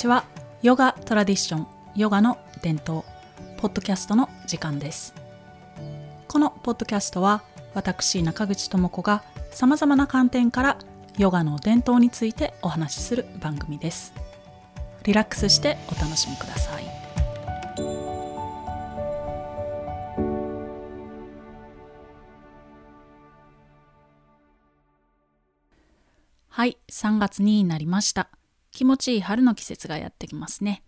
こんにちは。ヨガトラディションヨガの伝統ポッドキャストの時間です。このポッドキャストは私中口智子がさまざまな観点からヨガの伝統についてお話しする番組です。リラックスしてお楽しみください。はい3月になりました。気持ちいい春の季節がやってきますね、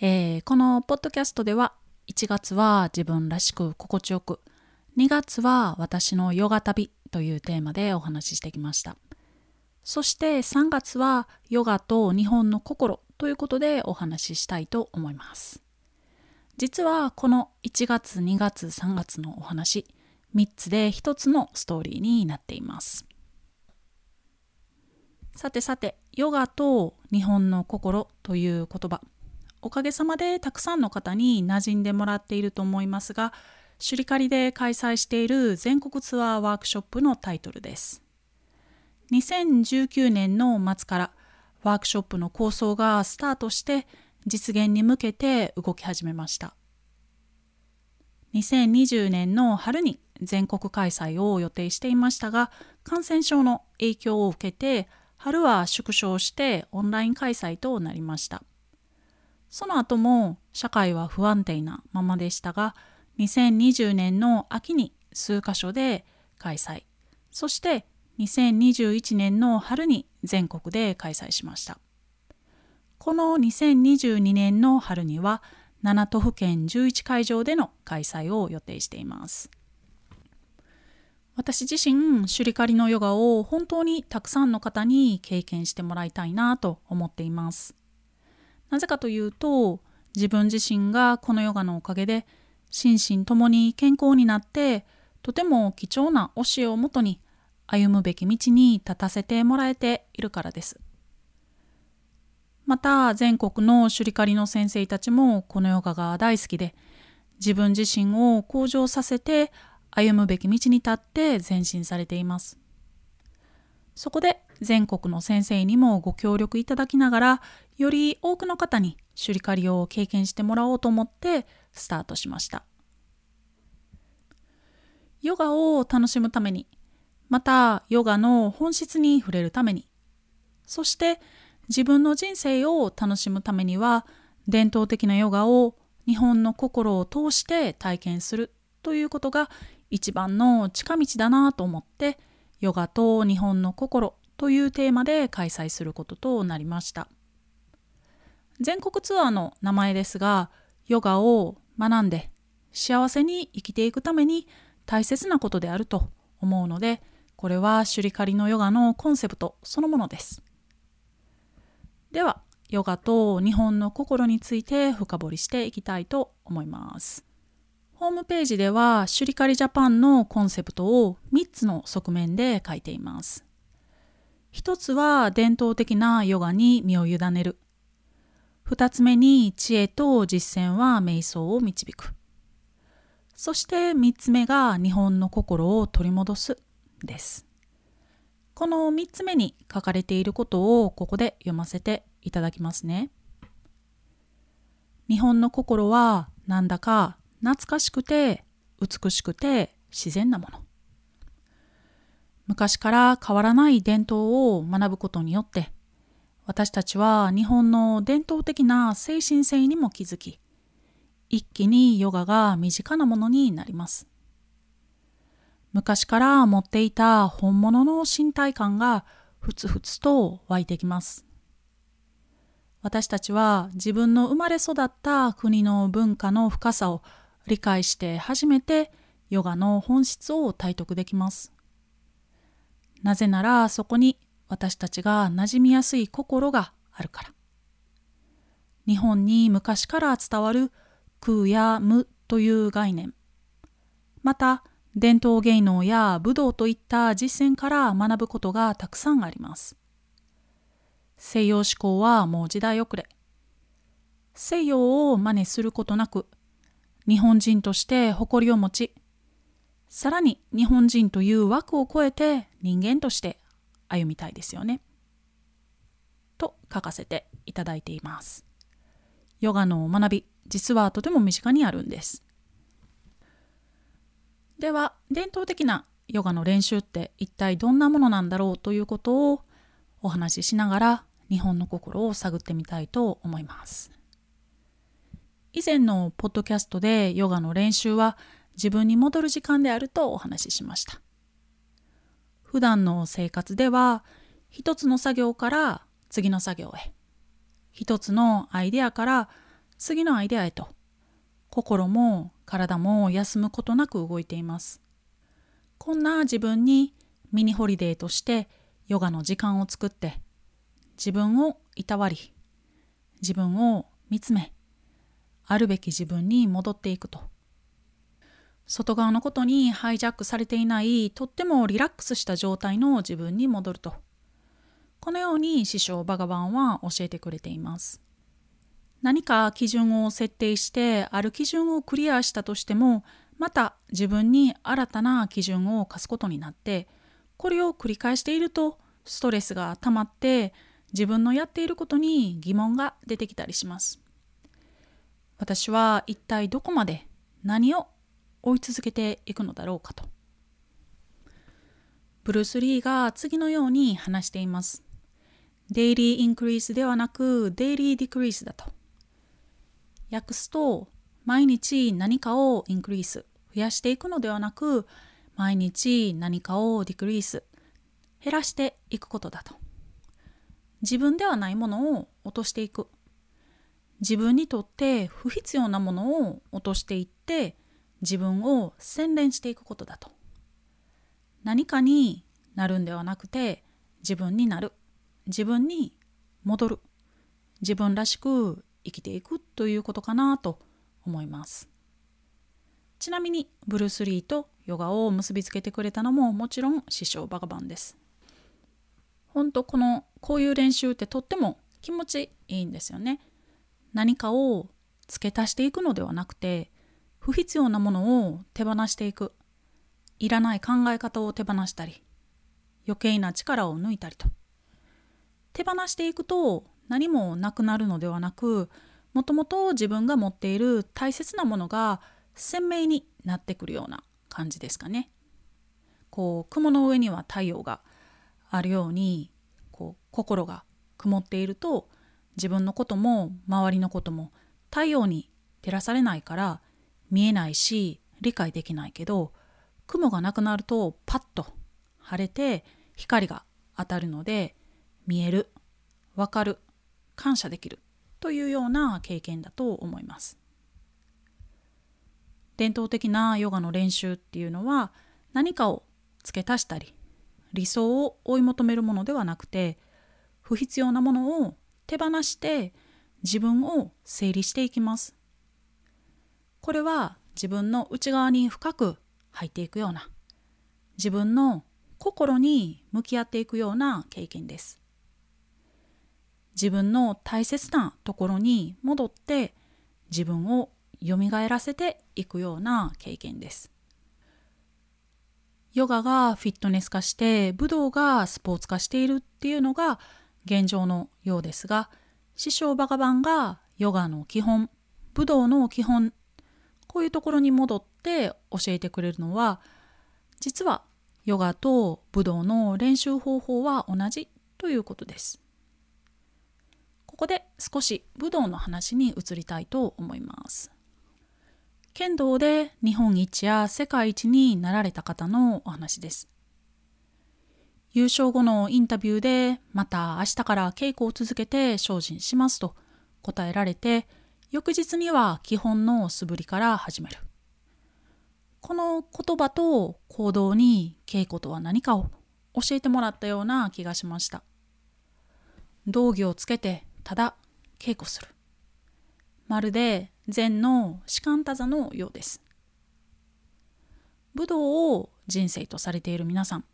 えー、このポッドキャストでは1月は自分らしく心地よく2月は私のヨガ旅というテーマでお話ししてきました。そして3月はヨガと日本の心ということでお話ししたいと思います。実はこの1月2月3月のお話3つで1つのストーリーになっています。さてさて、ヨガと日本の心という言葉、おかげさまでたくさんの方に馴染んでもらっていると思いますが、シュリカリで開催している全国ツアーワークショップのタイトルです。2019年の末からワークショップの構想がスタートして実現に向けて動き始めました。2020年の春に全国開催を予定していましたが感染症の影響を受けて春は縮小してオンライン開催となりました。その後も社会は不安定なままでしたが、2020年の秋に数カ所で開催、そして2021年の春に全国で開催しました。この2022年の春には7都府県11会場での開催を予定しています。私自身シュリカリのヨガを本当にたくさんの方に経験してもらいたいなと思っています。なぜかというと自分自身がこのヨガのおかげで心身ともに健康になってとても貴重な教えをもとに歩むべき道に立たせてもらえているからです。また全国のシュリカリの先生たちもこのヨガが大好きで自分自身を向上させて歩むべき道に立って前進されています。そこで全国の先生にもご協力いただきながらより多くの方にシュリカリを経験してもらおうと思ってスタートしました。ヨガを楽しむためにまたヨガの本質に触れるためにそして自分の人生を楽しむためには伝統的なヨガを日本の心を通して体験するということが一番の近道だなと思ってヨガと日本の心というテーマで開催することとなりました。全国ツアーの名前ですがヨガを学んで幸せに生きていくために大切なことであると思うのでこれはシュリカリのヨガのコンセプトそのものです。ではヨガと日本の心について深掘りしていきたいと思います。ホームページではシュリカリジャパンのコンセプトを3つの側面で書いています。一つは伝統的なヨガに身を委ねる。二つ目に知恵と実践は瞑想を導く。そして三つ目が日本の心を取り戻すです。この三つ目に書かれていることをここで読ませていただきますね。日本の心はなんだか懐かしくて美しくて自然なもの。昔から変わらない伝統を学ぶことによって私たちは日本の伝統的な精神性にも気づき一気にヨガが身近なものになります。昔から持っていた本物の身体感がふつふつと湧いてきます。私たちは自分の生まれ育った国の文化の深さを理解して初めてヨガの本質を体得できます。なぜならそこに私たちが馴染みやすい心があるから。日本に昔から伝わる空や無という概念。また伝統芸能や武道といった実践から学ぶことがたくさんあります。西洋思考はもう時代遅れ。西洋を真似することなく日本人として誇りを持ち、さらに日本人という枠を超えて人間として歩みたいですよね。と書かせていただいています。ヨガの学び、実はとても身近にあるんです。では、伝統的なヨガの練習って一体どんなものなんだろうということをお話ししながら日本の心を探ってみたいと思います。以前のポッドキャストでヨガの練習は自分に戻る時間であるとお話ししました。普段の生活では一つの作業から次の作業へ一つのアイデアから次のアイデアへと心も体も休むことなく動いています。こんな自分にミニホリデーとしてヨガの時間を作って自分をいたわり自分を見つめあるべき自分に戻っていくと。外側のことにハイジャックされていないとってもリラックスした状態の自分に戻ると。このように師匠バガバンは教えてくれています。何か基準を設定してある基準をクリアしたとしてもまた自分に新たな基準を課すことになってこれを繰り返しているとストレスが溜まって自分のやっていることに疑問が出てきたりします。私は一体どこまで何を追い続けていくのだろうかと。ブルース・リーが次のように話しています。デイリーインクリースではなくデイリーディクリースだと。訳すと毎日何かをインクリース増やしていくのではなく毎日何かをディクリース減らしていくことだと。自分ではないものを落としていく。自分にとって不必要なものを落としていって自分を洗練していくことだと。何かになるんではなくて自分になる。自分に戻る。自分らしく生きていくということかなと思います。ちなみにブルース・リーとヨガを結びつけてくれたのももちろん師匠バガバンです。本当このこういう練習ってとっても気持ちいいんですよね。何かを付け足していくのではなくて不必要なものを手放していくいらない考え方を手放したり余計な力を抜いたりと手放していくと何もなくなるのではなくもともと自分が持っている大切なものが鮮明になってくるような感じですかね。こう雲の上には太陽があるようにこう心が曇っていると自分のことも周りのことも太陽に照らされないから見えないし理解できないけど雲がなくなるとパッと晴れて光が当たるので見えるわかる感謝できるというような経験だと思います。伝統的なヨガの練習っていうのは何かを付け足したり理想を追い求めるものではなくて不必要なものを手放して自分を整理していきます。これは自分の内側に深く入っていくような自分の心に向き合っていくような経験です。自分の大切なところに戻って自分を蘇らせていくような経験です。ヨガがフィットネス化して武道がスポーツ化しているっていうのが現状のようですが師匠バカバンがヨガの基本武道の基本こういうところに戻って教えてくれるのは実はヨガと武道の練習方法は同じということです。ここで少し武道の話に移りたいと思います。剣道で日本一や世界一になられた方のお話です。優勝後のインタビューでまた明日から稽古を続けて精進しますと答えられて翌日には基本の素振りから始める。この言葉と行動に稽古とは何かを教えてもらったような気がしました。道着をつけてただ稽古する。まるで禅の士官多座のようです。武道を人生とされている皆さん、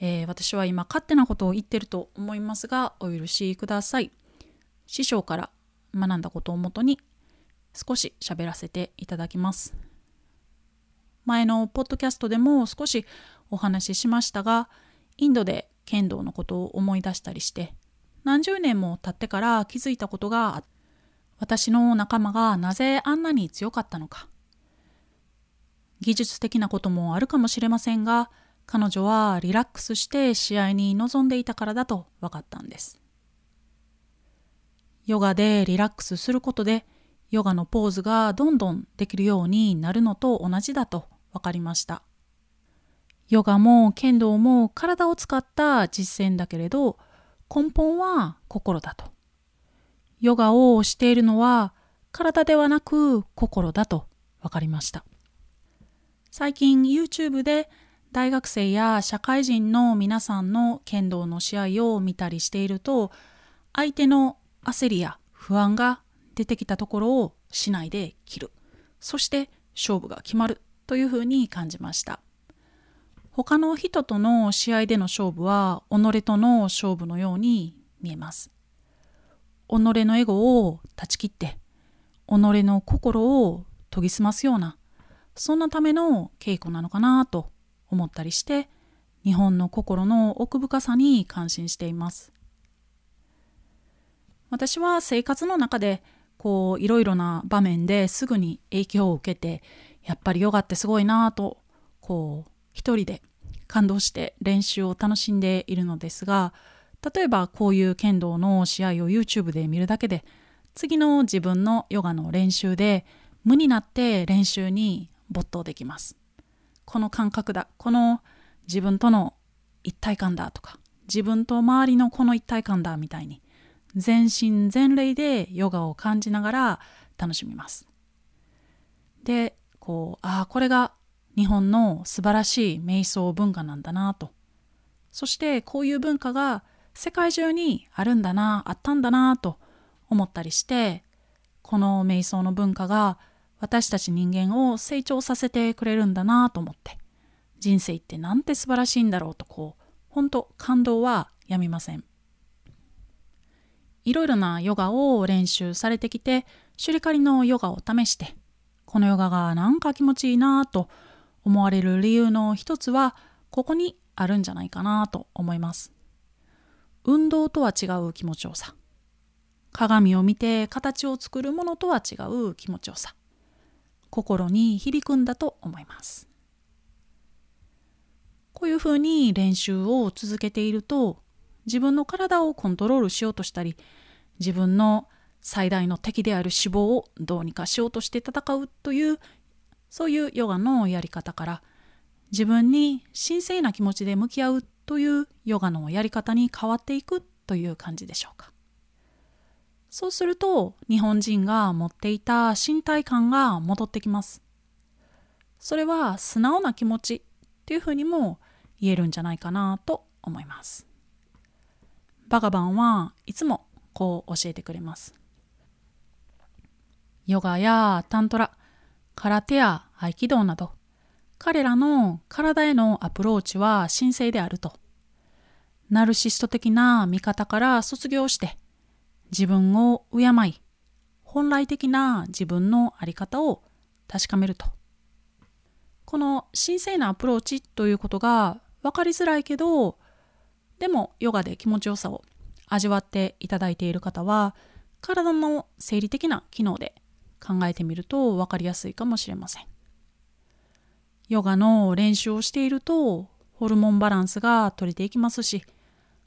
えー、私は今勝手なことを言ってると思いますがお許しください。師匠から学んだことをもとに少し喋らせていただきます。前のポッドキャストでも少しお話ししましたがインドで剣道のことを思い出したりして何十年も経ってから気づいたことが私の仲間がなぜあんなに強かったのか技術的なこともあるかもしれませんが彼女はリラックスして試合に臨んでいたからだと分かったんです。ヨガでリラックスすることでヨガのポーズがどんどんできるようになるのと同じだと分かりました。ヨガも剣道も体を使った実践だけれど根本は心だと。ヨガをしているのは体ではなく心だと分かりました。最近 YouTube で大学生や社会人の皆さんの剣道の試合を見たりしていると相手の焦りや不安が出てきたところをしないで切る。そして勝負が決まるというふうに感じました。他の人との試合での勝負は己との勝負のように見えます。己のエゴを断ち切って己の心を研ぎ澄ますようなそんなための稽古なのかなと思ったりして日本の心の奥深さに感心しています私は生活の中でこういろいろな場面ですぐに影響を受けてやっぱりヨガってすごいなとこう一人で感動して練習を楽しんでいるのですが例えばこういう剣道の試合を YouTube で見るだけで次の自分のヨガの練習で無になって練習に没頭できます。この感覚だこの自分との一体感だとか自分と周りのこの一体感だみたいに全身全霊でヨガを感じながら楽しみます。でこうああこれが日本の素晴らしい瞑想文化なんだなとそしてこういう文化が世界中にあるんだなあったんだなと思ったりしてこの瞑想の文化が私たち人間を成長させてくれるんだなと思って。人生ってなんて素晴らしいんだろうとこう本当感動はやみません。いろいろなヨガを練習されてきてシュリカリのヨガを試してこのヨガがなんか気持ちいいなと思われる理由の一つはここにあるんじゃないかなと思います。運動とは違う気持ちよさ。鏡を見て形を作るものとは違う気持ちよさ。心に響くんだと思います。こういうふうに練習を続けていると自分の体をコントロールしようとしたり自分の最大の敵である脂肪をどうにかしようとして戦うというそういうヨガのやり方から自分に神聖な気持ちで向き合うというヨガのやり方に変わっていくという感じでしょうか。そうすると日本人が持っていた身体感が戻ってきます。それは素直な気持ちっていうふうにも言えるんじゃないかなと思います。バガバンはいつもこう教えてくれます。ヨガやタントラ、空手や合気道など彼らの体へのアプローチは神聖であると。ナルシスト的な見方から卒業して自分を敬い本来的な自分の在り方を確かめると。この神聖なアプローチということが分かりづらいけどでもヨガで気持ちよさを味わっていただいている方は体の生理的な機能で考えてみると分かりやすいかもしれません。ヨガの練習をしているとホルモンバランスが取れていきますし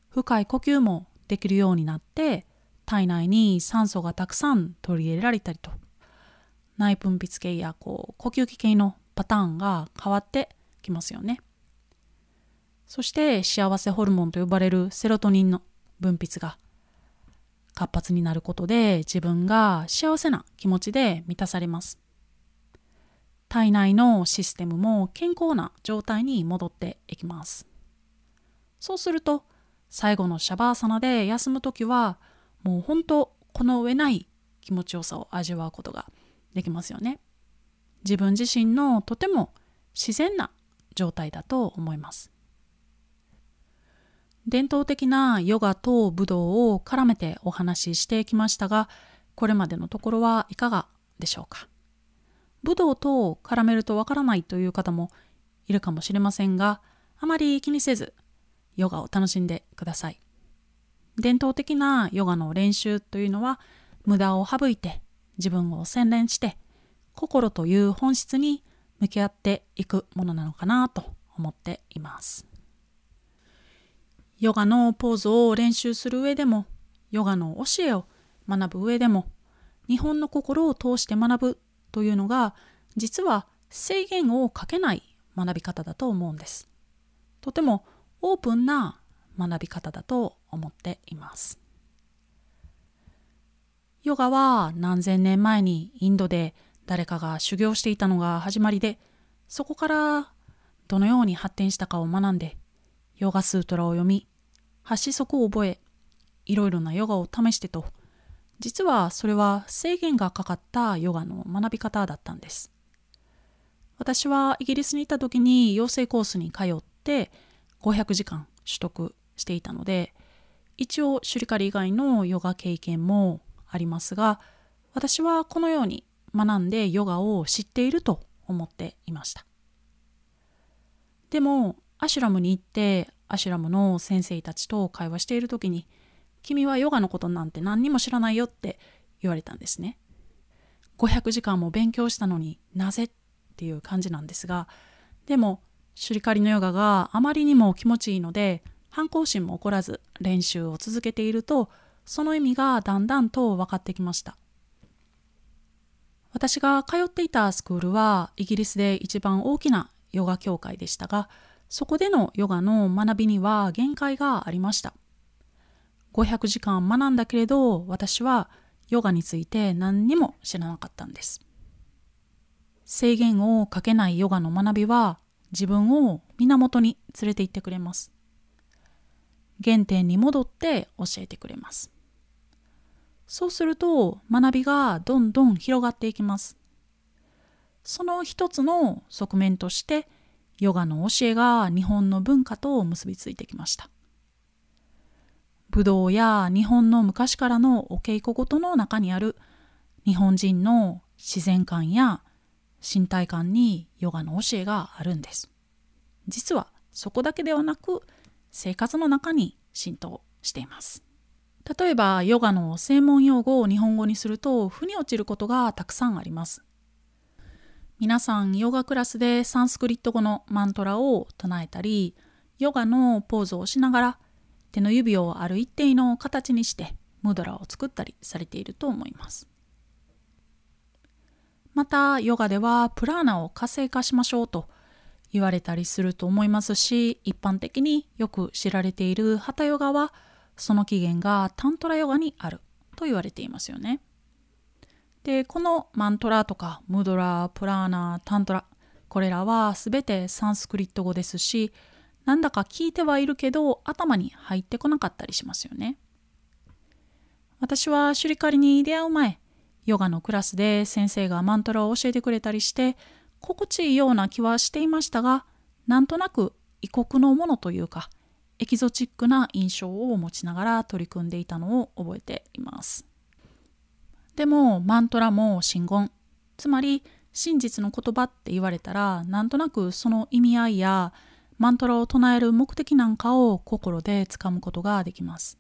深い呼吸もできるようになって体内に酸素がたくさん取り入れられたりと内分泌系やこう呼吸器系のパターンが変わってきますよね。そして幸せホルモンと呼ばれるセロトニンの分泌が活発になることで自分が幸せな気持ちで満たされます。体内のシステムも健康な状態に戻っていきます。そうすると最後のシャバーサナで休む時はもう本当この上ない気持ちよさを味わうことができますよね。自分自身のとても自然な状態だと思います。伝統的なヨガと武道を絡めてお話ししてきましたが、これまでのところはいかがでしょうか？武道と絡めるとわからないという方もいるかもしれませんが、あまり気にせずヨガを楽しんでください。伝統的なヨガの練習というのは無駄を省いて自分を洗練して心という本質に向き合っていくものなのかなと思っています。ヨガのポーズを練習する上でもヨガの教えを学ぶ上でも日本の心を通して学ぶというのが実は制限をかけない学び方だと思うんです。とてもオープンな学び方だと思っています。ヨガは何千年前にインドで誰かが修行していたのが始まりでそこからどのように発展したかを学んでヨガスートラを読み発子則を覚えいろいろなヨガを試してと実はそれは制限がかかったヨガの学び方だったんです私はイギリスにいた時に養成コースに通って500時間取得していたので一応シュリカリ以外のヨガ経験もありますが私はこのように学んでヨガを知っていると思っていました。でもアシュラムに行ってアシュラムの先生たちと会話している時に君はヨガのことなんて何にも知らないよって言われたんですね500時間も勉強したのになぜ？っていう感じなんですがでもシュリカリのヨガがあまりにも気持ちいいので反抗心も起こらず練習を続けているとその意味がだんだんと分かってきました。私が通っていたスクールはイギリスで一番大きなヨガ協会でしたがそこでのヨガの学びには限界がありました。500時間学んだけれど私はヨガについて何にも知らなかったんです。制限をかけないヨガの学びは自分を源に連れて行ってくれます。原点に戻って教えてくれますそうすると学びがどんどん広がっていきます。その一つの側面としてヨガの教えが日本の文化と結びついてきました。武道や日本の昔からのお稽古事の中にある日本人の自然観や身体感にヨガの教えがあるんです。実はそこだけではなく生活の中に浸透しています。例えばヨガの専門用語を日本語にすると腑に落ちることがたくさんあります。皆さんヨガクラスでサンスクリット語のマントラを唱えたりヨガのポーズをしながら手の指をある一定の形にしてムドラを作ったりされていると思います。またヨガではプラーナを活性化しましょうと言われたりすると思いますし一般的によく知られているハタヨガはその起源がタントラヨガにあると言われていますよね。でこのマントラとかムドラプラーナタントラこれらは全てサンスクリット語ですしなんだか聞いてはいるけど頭に入ってこなかったりしますよね。私はシュリカリに出会う前ヨガのクラスで先生がマントラを教えてくれたりして心地いいような気はしていましたがなんとなく異国のものというかエキゾチックな印象を持ちながら取り組んでいたのを覚えています。でもマントラも真言つまり真実の言葉って言われたらなんとなくその意味合いやマントラを唱える目的なんかを心でつかむことができます。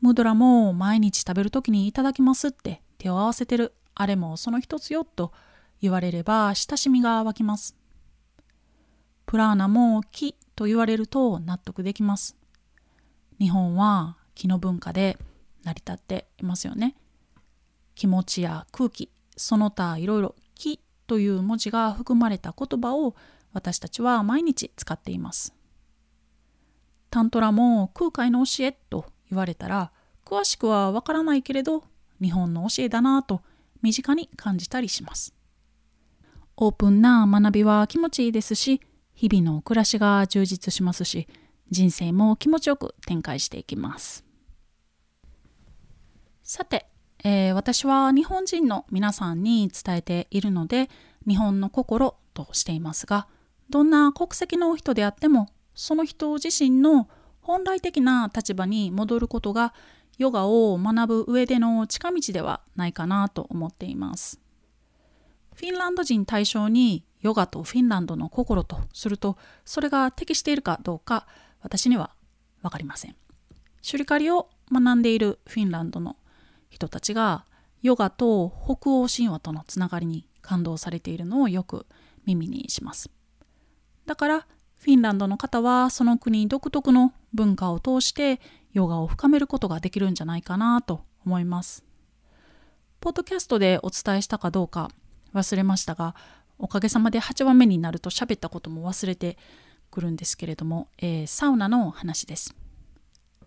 ムドラも毎日食べる時にいただきますって手を合わせてるあれもその一つよと言われれば親しみが湧きます。プラーナも木と言われると納得できます。日本は気の文化で成り立っていますよね。気持ちや空気、その他いろいろ気という文字が含まれた言葉を私たちは毎日使っています。タントラも空海の教えと言われたら詳しくはわからないけれど日本の教えだなと身近に感じたりします。オープンな学びは気持ちいいですし日々の暮らしが充実しますし人生も気持ちよく展開していきますさて、えー、私は日本人の皆さんに伝えているので日本の心としていますがどんな国籍の人であってもその人自身の本来的な立場に戻ることがヨガを学ぶ上での近道ではないかなと思っています。フィンランド人対象にヨガとフィンランドの心とするとそれが適しているかどうか私には分かりませんシュリカリを学んでいるフィンランドの人たちがヨガと北欧神話とのつながりに感動されているのをよく耳にします。だからフィンランドの方はその国独特の文化を通してヨガを深めることができるんじゃないかなと思います。ポッドキャストでお伝えしたかどうか忘れましたがおかげさまで8話目になると喋ったことも忘れてくるんですけれども、えー、サウナの話です。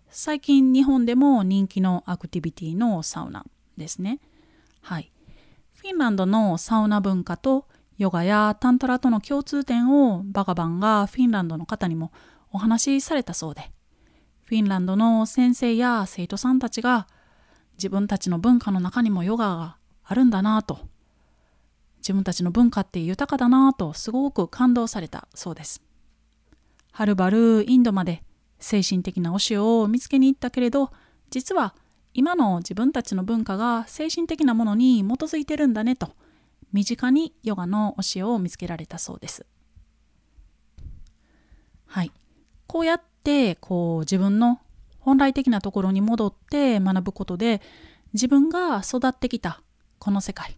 最近日本でも人気のアクティビティのサウナですね。はい。フィンランドのサウナ文化とヨガやタントラとの共通点をバガバンがフィンランドの方にもお話しされたそうで、フィンランドの先生や生徒さんたちが自分たちの文化の中にもヨガがあるんだなと、自分たちの文化って豊かだなとすごく感動されたそうです。はるばるインドまで精神的な教えを見つけに行ったけれど、実は今の自分たちの文化が精神的なものに基づいてるんだねと身近にヨガの教えを見つけられたそうです。はい。こうやってこう自分の本来的なところに戻って学ぶことで自分が育ってきたこの世界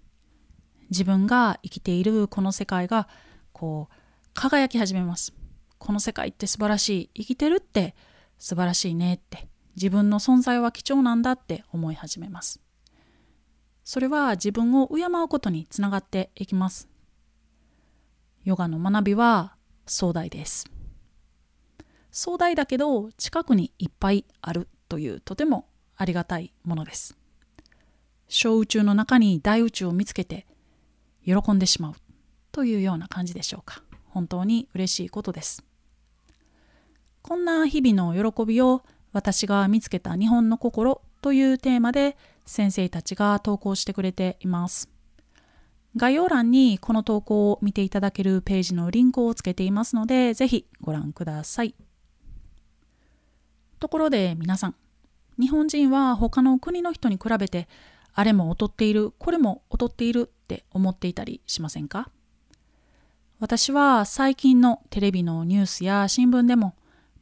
自分が生きているこの世界がこう輝き始めます。この世界って素晴らしい生きてるって素晴らしいねって自分の存在は貴重なんだって思い始めます。それは自分を敬うことにつながっていきます。ヨガの学びは壮大です。壮大だけど近くにいっぱいあるというとてもありがたいものです。小宇宙の中に大宇宙を見つけて喜んでしまうというような感じでしょうか。本当に嬉しいことです。こんな日々の喜びを私が見つけた日本の心というテーマで先生たちが投稿してくれています。概要欄にこの投稿を見ていただけるページのリンクをつけていますので、ぜひご覧ください。ところで皆さん、日本人は他の国の人に比べて、あれも劣っている、これも劣っているって思っていたりしませんか？私は最近のテレビのニュースや新聞でも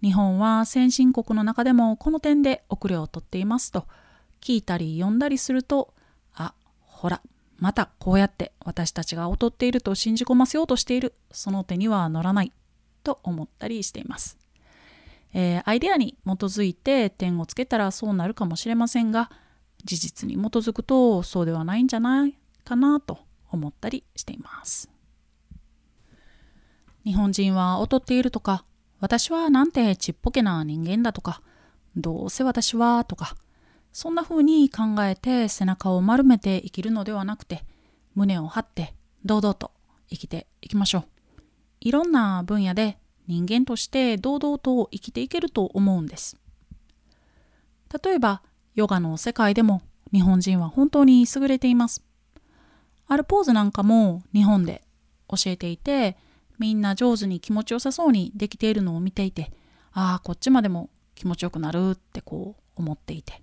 日本は先進国の中でもこの点で遅れをとっていますと聞いたり読んだりするとあほらまたこうやって私たちが劣っていると信じ込ませようとしているその手には乗らないと思ったりしています、えー、アイデアに基づいて点をつけたらそうなるかもしれませんが事実に基づくとそうではないんじゃないかなと思ったりしています日本人は劣っているとか私はなんてちっぽけな人間だとか、どうせ私はとか、そんな風に考えて背中を丸めて生きるのではなくて、胸を張って堂々と生きていきましょう。いろんな分野で人間として堂々と生きていけると思うんです。例えば、ヨガの世界でも日本人は本当に優れています。あるポーズなんかも日本で教えていて、みんな上手に気持ちよさそうにできているのを見ていてああこっちまでも気持ちよくなるってこう思っていて。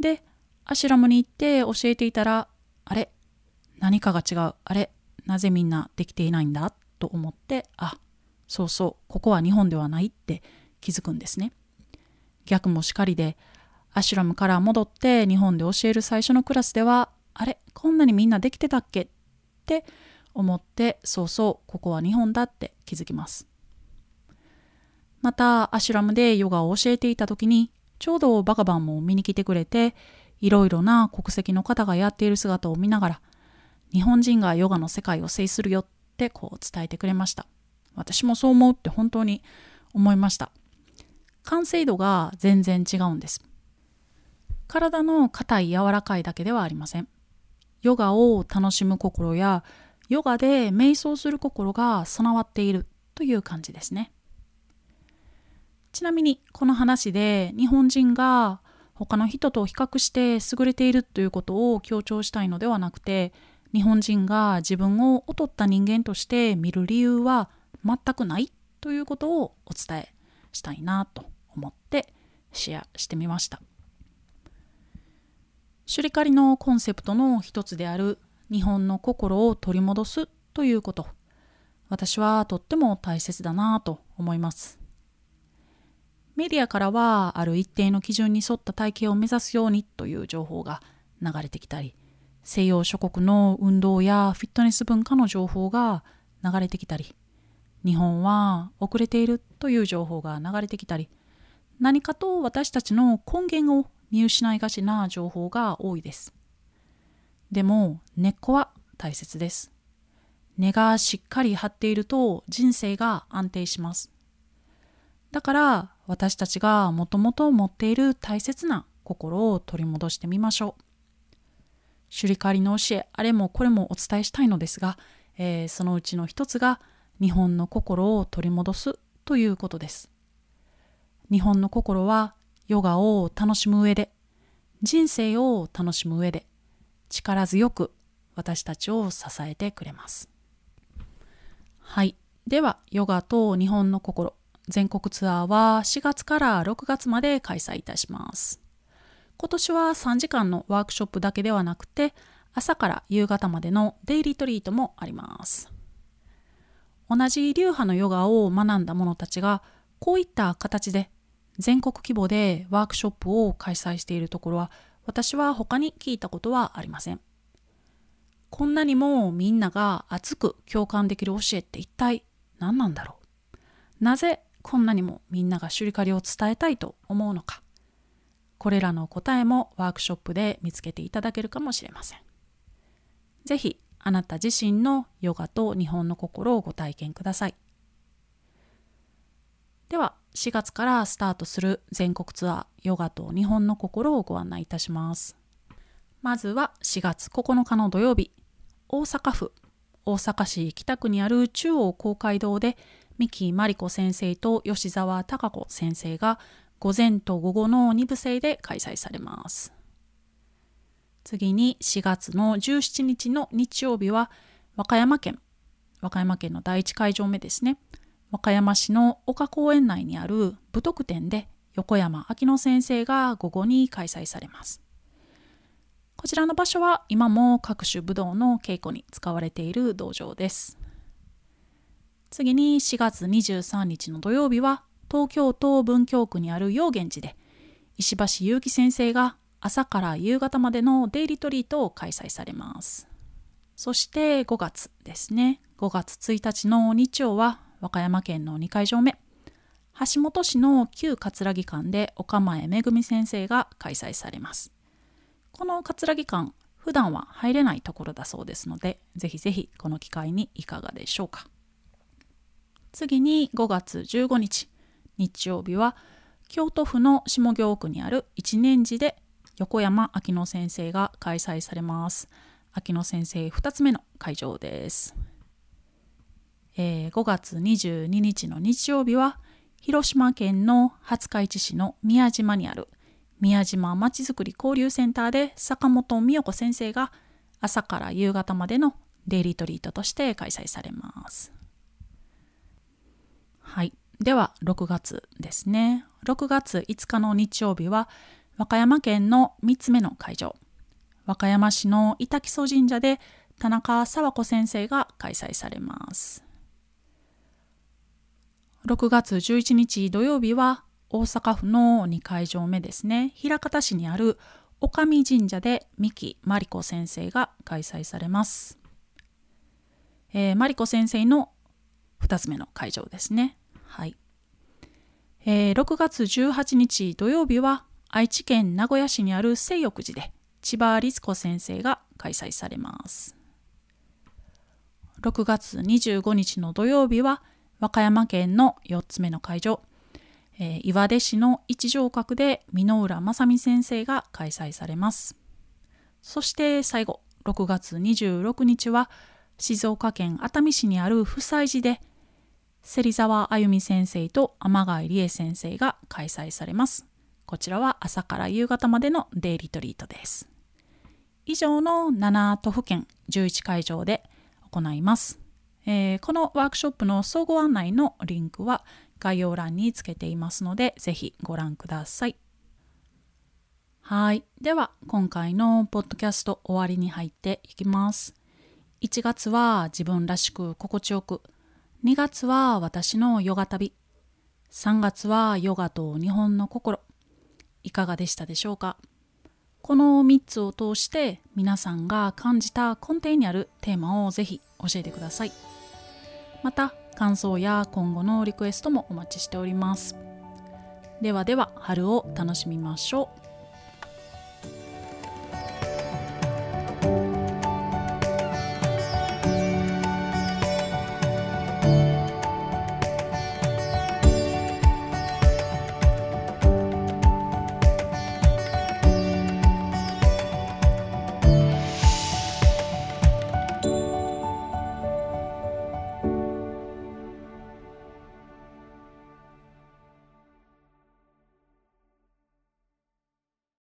でアシュラムに行って教えていたらあれ？何かが違う。あれ？なぜみんなできていないんだ？と思ってあそうそうここは日本ではないって気づくんですね。逆もしかりでアシュラムから戻って日本で教える最初のクラスではあれこんなにみんなできてたっけって思ってそうそうここは日本だって気づきます。またアシュラムでヨガを教えていた時にちょうどバカバンも見に来てくれていろいろな国籍の方がやっている姿を見ながら日本人がヨガの世界を制するよってこう伝えてくれました。私もそう思うって本当に思いました。完成度が全然違うんです。体の硬い柔らかいだけではありませんヨガを楽しむ心やヨガで瞑想する心が備わっているという感じですね。ちなみにこの話で日本人が他の人と比較して優れているということを強調したいのではなくて日本人が自分を劣った人間として見る理由は全くないということをお伝えしたいなと思ってシェアしてみました。シュリカリのコンセプトの一つである日本の心を取り戻すということ。私はとっても大切だなと思います。メディアからはある一定の基準に沿った体型を目指すようにという情報が流れてきたり西洋諸国の運動やフィットネス文化の情報が流れてきたり日本は遅れているという情報が流れてきたり何かと私たちの根源を見失いがちな情報が多いですでも根っこは大切です根がしっかり張っていると人生が安定しますだから私たちがもともと持っている大切な心を取り戻してみましょう。シュリカリの教え、あれもこれもお伝えしたいのですが、えー、そのうちの一つが日本の心を取り戻すということです。日本の心はヨガを楽しむ上で、人生を楽しむ上で、力強く私たちを支えてくれます。はい。では、ヨガと日本の心、全国ツアーは4月から6月まで開催いたします。今年は3時間のワークショップだけではなくて、朝から夕方までのデイリートリートもあります。同じ流派のヨガを学んだ者たちが、こういった形で全国規模でワークショップを開催しているところは、私は他に聞いたことはありません。こんなにもみんなが熱く共感できる教えって一体何なんだろう？なぜこんなにもみんながシュリカリを伝えたいと思うのか？これらの答えもワークショップで見つけていただけるかもしれません。是非あなた自身のヨガと日本の心をご体験ください。では4月からスタートする全国ツアーヨガと日本の心をご案内いたしますまずは4月9日の土曜日大阪府大阪市北区にある中央公会堂で三木真理子先生と吉沢孝子先生が午前と午後の2部制で開催されます。次に4月の17日の日曜日は和歌山県、和歌山県の第一会場目ですね。和歌山市の岡公園内にある武徳店で横山明乃先生が午後に開催されます。こちらの場所は今も各種武道の稽古に使われている道場です。次に4月23日の土曜日は東京都文京区にある陽源寺で石橋祐樹先生が朝から夕方までのデイリトリートを開催されます。そして5月ですね。5月1日の日曜は和歌山県の2会場目橋本市の旧葛城館で岡前めぐみ先生が開催されます。この葛城館普段は入れないところだそうですのでぜひぜひこの機会にいかがでしょうか。次に5月15日日曜日は京都府の下京区にある一年寺で横山明乃先生が開催されます。明乃先生2つ目の会場です。えー、5月22日の日曜日は広島県の廿日市市の宮島にある宮島まちづくり交流センターで坂本美代子先生が朝から夕方までのデイリートリートとして開催されます。はい。では、6月ですね。6月5日の日曜日は、和歌山県の3つ目の会場、和歌山市の板木曽神社で田中沢子先生が開催されます。6月11日土曜日は、大阪府の2会場目ですね、枚方市にある女将神社で三木真理子先生が開催されます。えー、真理子先生の2つ目の会場ですね。はい。えー、6月18日土曜日は愛知県名古屋市にある清浴寺で千葉律子先生が開催されます。6月25日の土曜日は和歌山県の4つ目の会場、えー、岩出市の一条閣で箕浦正美先生が開催されます。そして最後、6月26日は静岡県熱海市にある夫妻寺で芹沢あゆみ先生と天貝理恵先生が開催されます。こちらは朝から夕方までのデイリトリートです。以上の7都府県11会場で行います。えー、このワークショップの総合案内のリンクは概要欄につけていますので、ぜひご覧ください。はい。では、今回のポッドキャスト終わりに入っていきます。1月は自分らしく心地よく2月は私のヨガ旅。3月はヨガと日本の心いかがでしたでしょうか？この3つを通して皆さんが感じた根底にあるテーマをぜひ教えてくださいまた感想や今後のリクエストもお待ちしております。ではでは春を楽しみましょう。